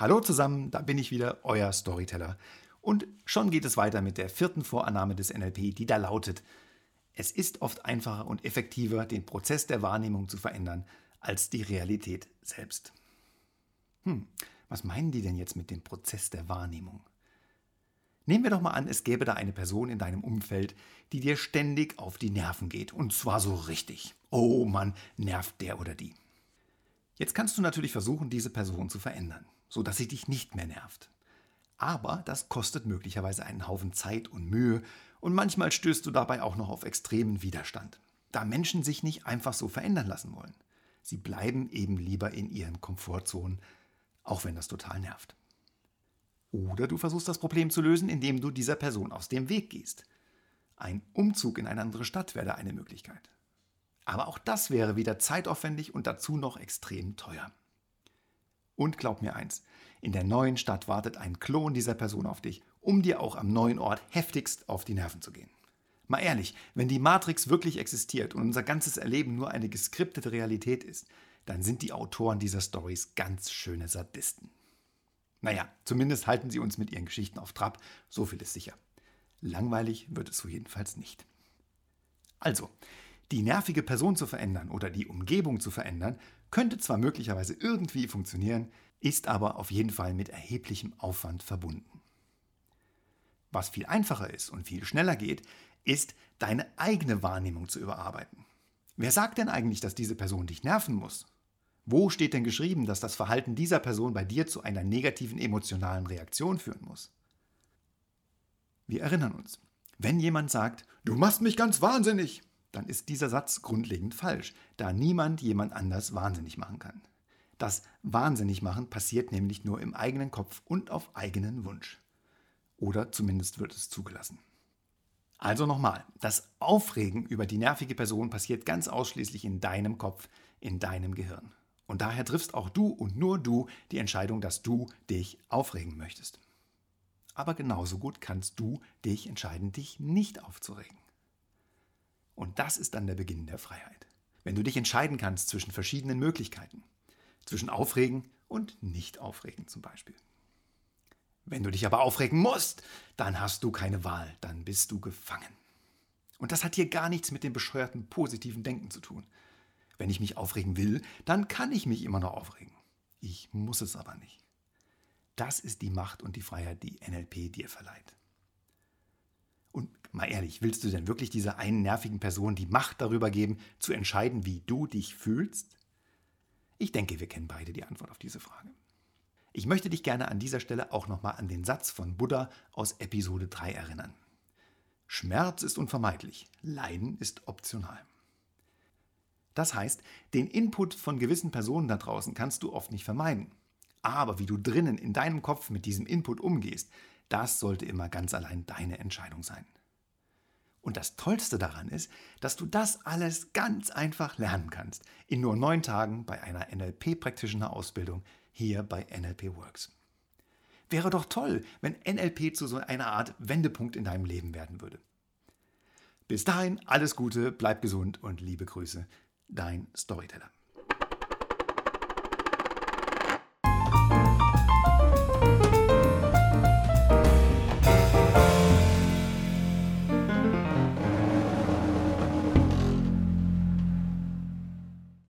Hallo zusammen, da bin ich wieder, euer Storyteller. Und schon geht es weiter mit der vierten Vorannahme des NLP, die da lautet, es ist oft einfacher und effektiver, den Prozess der Wahrnehmung zu verändern, als die Realität selbst. Hm, was meinen die denn jetzt mit dem Prozess der Wahrnehmung? Nehmen wir doch mal an, es gäbe da eine Person in deinem Umfeld, die dir ständig auf die Nerven geht. Und zwar so richtig. Oh Mann, nervt der oder die. Jetzt kannst du natürlich versuchen, diese Person zu verändern sodass sie dich nicht mehr nervt. Aber das kostet möglicherweise einen Haufen Zeit und Mühe und manchmal stößt du dabei auch noch auf extremen Widerstand, da Menschen sich nicht einfach so verändern lassen wollen. Sie bleiben eben lieber in ihren Komfortzonen, auch wenn das total nervt. Oder du versuchst das Problem zu lösen, indem du dieser Person aus dem Weg gehst. Ein Umzug in eine andere Stadt wäre eine Möglichkeit. Aber auch das wäre wieder zeitaufwendig und dazu noch extrem teuer. Und glaub mir eins, in der neuen Stadt wartet ein Klon dieser Person auf dich, um dir auch am neuen Ort heftigst auf die Nerven zu gehen. Mal ehrlich, wenn die Matrix wirklich existiert und unser ganzes Erleben nur eine geskriptete Realität ist, dann sind die Autoren dieser Stories ganz schöne Sadisten. Naja, zumindest halten sie uns mit ihren Geschichten auf Trab, so viel ist sicher. Langweilig wird es so jedenfalls nicht. Also, die nervige Person zu verändern oder die Umgebung zu verändern, könnte zwar möglicherweise irgendwie funktionieren, ist aber auf jeden Fall mit erheblichem Aufwand verbunden. Was viel einfacher ist und viel schneller geht, ist, deine eigene Wahrnehmung zu überarbeiten. Wer sagt denn eigentlich, dass diese Person dich nerven muss? Wo steht denn geschrieben, dass das Verhalten dieser Person bei dir zu einer negativen emotionalen Reaktion führen muss? Wir erinnern uns, wenn jemand sagt, du machst mich ganz wahnsinnig, dann ist dieser Satz grundlegend falsch, da niemand jemand anders wahnsinnig machen kann. Das Wahnsinnigmachen passiert nämlich nur im eigenen Kopf und auf eigenen Wunsch. Oder zumindest wird es zugelassen. Also nochmal, das Aufregen über die nervige Person passiert ganz ausschließlich in deinem Kopf, in deinem Gehirn. Und daher triffst auch du und nur du die Entscheidung, dass du dich aufregen möchtest. Aber genauso gut kannst du dich entscheiden, dich nicht aufzuregen. Und das ist dann der Beginn der Freiheit. Wenn du dich entscheiden kannst zwischen verschiedenen Möglichkeiten. Zwischen Aufregen und Nicht-Aufregen zum Beispiel. Wenn du dich aber aufregen musst, dann hast du keine Wahl, dann bist du gefangen. Und das hat hier gar nichts mit dem bescheuerten positiven Denken zu tun. Wenn ich mich aufregen will, dann kann ich mich immer noch aufregen. Ich muss es aber nicht. Das ist die Macht und die Freiheit, die NLP dir verleiht. Mal ehrlich, willst du denn wirklich dieser einen nervigen Person die Macht darüber geben, zu entscheiden, wie du dich fühlst? Ich denke, wir kennen beide die Antwort auf diese Frage. Ich möchte dich gerne an dieser Stelle auch nochmal an den Satz von Buddha aus Episode 3 erinnern. Schmerz ist unvermeidlich, Leiden ist optional. Das heißt, den Input von gewissen Personen da draußen kannst du oft nicht vermeiden. Aber wie du drinnen in deinem Kopf mit diesem Input umgehst, das sollte immer ganz allein deine Entscheidung sein. Und das Tollste daran ist, dass du das alles ganz einfach lernen kannst. In nur neun Tagen bei einer NLP-Practitioner-Ausbildung hier bei NLP Works. Wäre doch toll, wenn NLP zu so einer Art Wendepunkt in deinem Leben werden würde. Bis dahin alles Gute, bleib gesund und liebe Grüße, dein Storyteller.